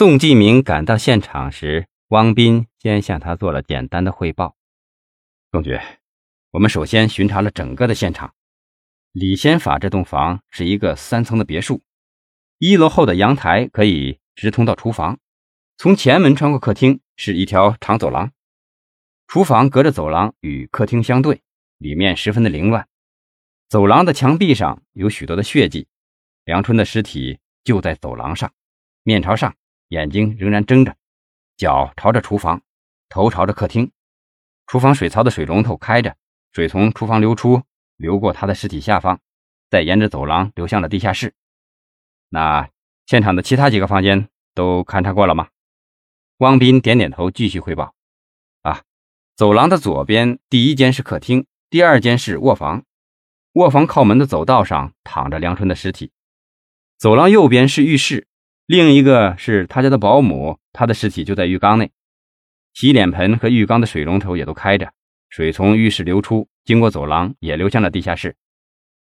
宋继明赶到现场时，汪斌先向他做了简单的汇报。宋局，我们首先巡查了整个的现场。李先法这栋房是一个三层的别墅，一楼后的阳台可以直通到厨房，从前门穿过客厅是一条长走廊。厨房隔着走廊与客厅相对，里面十分的凌乱。走廊的墙壁上有许多的血迹，梁春的尸体就在走廊上，面朝上，眼睛仍然睁着，脚朝着厨房，头朝着客厅。厨房水槽的水龙头开着，水从厨房流出，流过他的尸体下方，再沿着走廊流向了地下室。那现场的其他几个房间都勘察过了吗？汪斌点点头，继续汇报。啊，走廊的左边第一间是客厅，第二间是卧房。卧房靠门的走道上躺着梁春的尸体，走廊右边是浴室，另一个是他家的保姆，她的尸体就在浴缸内。洗脸盆和浴缸的水龙头也都开着，水从浴室流出，经过走廊也流向了地下室。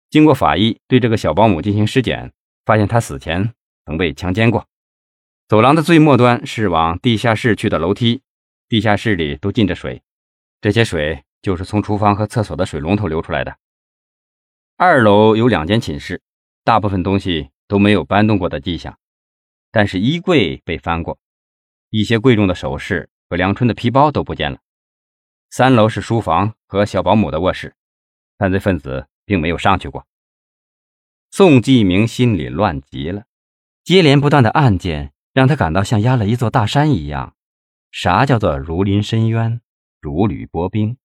经过法医对这个小保姆进行尸检，发现她死前曾被强奸过。走廊的最末端是往地下室去的楼梯，地下室里都进着水，这些水就是从厨房和厕所的水龙头流出来的。二楼有两间寝室，大部分东西都没有搬动过的迹象，但是衣柜被翻过，一些贵重的首饰和梁春的皮包都不见了。三楼是书房和小保姆的卧室，犯罪分子并没有上去过。宋继明心里乱极了，接连不断的案件让他感到像压了一座大山一样。啥叫做如临深渊，如履薄冰？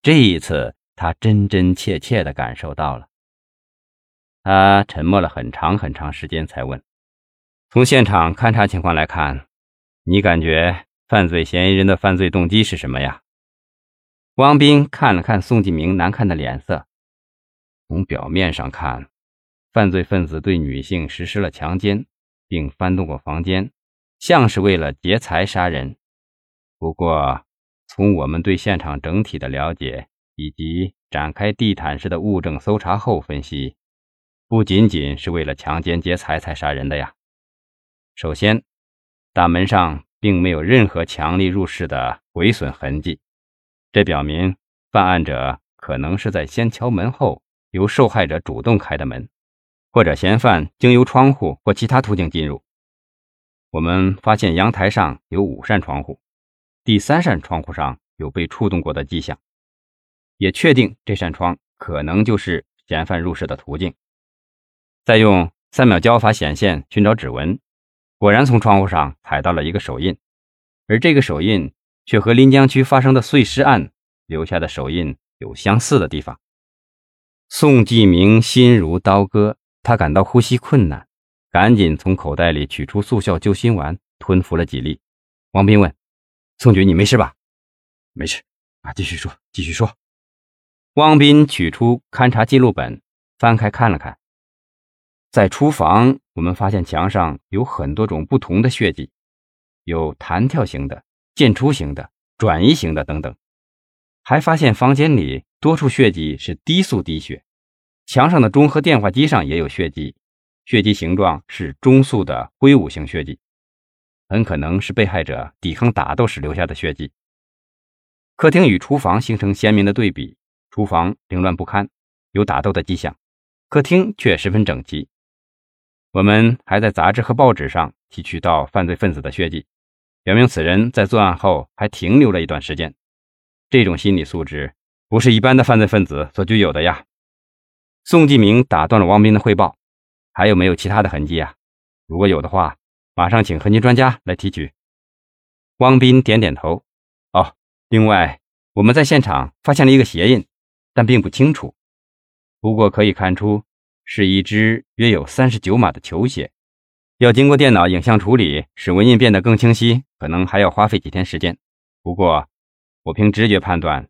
这一次他真真切切地感受到了。他沉默了很长很长时间，才问：“从现场勘查情况来看，你感觉犯罪嫌疑人的犯罪动机是什么呀？”汪斌看了看宋继明难看的脸色，从表面上看，犯罪分子对女性实施了强奸，并翻动过房间，像是为了劫财杀人。不过，从我们对现场整体的了解以及展开地毯式的物证搜查后分析。不仅仅是为了强奸劫财才杀人的呀。首先，大门上并没有任何强力入室的毁损痕迹，这表明犯案者可能是在先敲门后，由受害者主动开的门，或者嫌犯经由窗户或其他途径进入。我们发现阳台上有五扇窗户，第三扇窗户上有被触动过的迹象，也确定这扇窗可能就是嫌犯入室的途径。再用三秒交法显现寻找指纹，果然从窗户上踩到了一个手印，而这个手印却和临江区发生的碎尸案留下的手印有相似的地方。宋继明心如刀割，他感到呼吸困难，赶紧从口袋里取出速效救心丸，吞服了几粒。王斌问：“宋局，你没事吧？”“没事。”“啊，继续说，继续说。”汪斌取出勘察记录本，翻开看了看。在厨房，我们发现墙上有很多种不同的血迹，有弹跳型的、渐出型的、转移型的等等。还发现房间里多处血迹是低速滴血，墙上的钟和电话机上也有血迹，血迹形状是中速的挥舞型血迹，很可能是被害者抵抗打斗时留下的血迹。客厅与厨房形成鲜明的对比，厨房凌乱不堪，有打斗的迹象，客厅却十分整齐。我们还在杂志和报纸上提取到犯罪分子的血迹，表明此人在作案后还停留了一段时间。这种心理素质不是一般的犯罪分子所具有的呀。宋继明打断了王斌的汇报：“还有没有其他的痕迹啊？如果有的话，马上请痕迹专家来提取。”汪斌点点头：“哦，另外，我们在现场发现了一个鞋印，但并不清楚。不过可以看出。”是一只约有三十九码的球鞋，要经过电脑影像处理，使纹印变得更清晰，可能还要花费几天时间。不过，我凭直觉判断，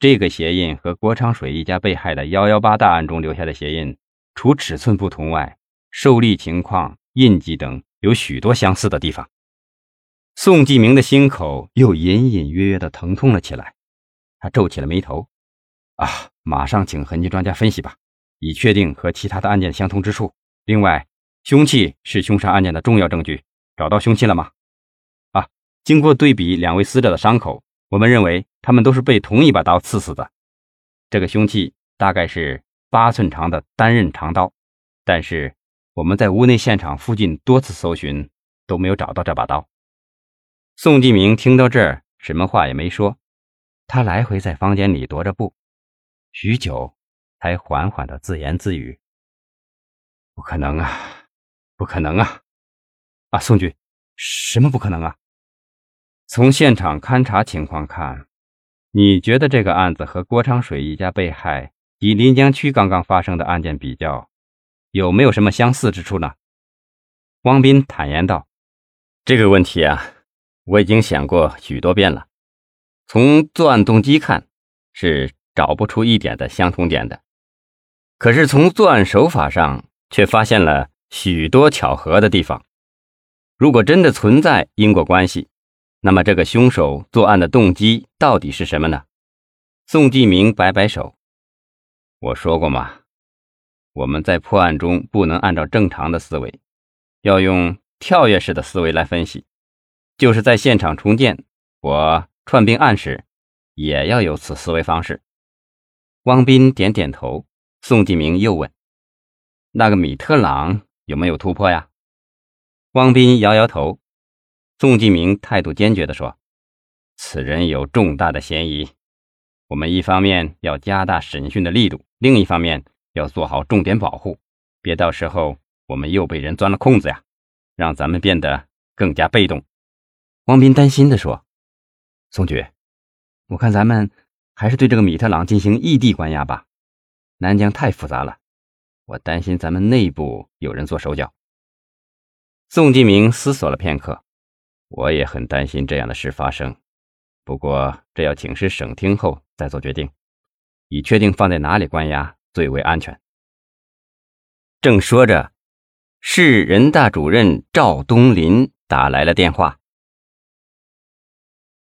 这个鞋印和郭昌水一家被害的幺幺八大案中留下的鞋印，除尺寸不同外，受力情况、印记等有许多相似的地方。宋继明的心口又隐隐约约地疼痛了起来，他皱起了眉头：“啊，马上请痕迹专家分析吧。”以确定和其他的案件相同之处。另外，凶器是凶杀案件的重要证据。找到凶器了吗？啊经过对比两位死者的伤口，我们认为他们都是被同一把刀刺死的。这个凶器大概是八寸长的单刃长刀，但是我们在屋内现场附近多次搜寻都没有找到这把刀。宋继明听到这儿，什么话也没说，他来回在房间里踱着步，许久，才缓缓地自言自语：“不可能啊，不可能啊！啊，宋局，什么不可能啊？从现场勘查情况看，你觉得这个案子和郭昌水一家被害及临江区刚刚发生的案件比较，有没有什么相似之处呢？”汪斌坦言道：“这个问题啊。”我已经想过许多遍了，从作案动机看是找不出一点的相同点的，可是从作案手法上却发现了许多巧合的地方。如果真的存在因果关系，那么这个凶手作案的动机到底是什么呢？宋继明摆摆手：“我说过嘛，我们在破案中不能按照正常的思维，要用跳跃式的思维来分析。”就是在现场重建我串并案时，也要有此思维方式。汪斌点点头，宋继明又问：“那个米特朗有没有突破呀？”汪斌摇摇头，宋继明态度坚决地说：“此人有重大的嫌疑，我们一方面要加大审讯的力度，另一方面要做好重点保护，别到时候我们又被人钻了空子呀，让咱们变得更加被动。”汪斌担心地说：“宋局，我看咱们还是对这个米特朗进行异地关押吧。南疆太复杂了，我担心咱们内部有人做手脚。”宋继明思索了片刻：“我也很担心这样的事发生，不过这要请示省厅后再做决定，以确定放在哪里关押最为安全。”正说着，市人大主任赵东林打来了电话。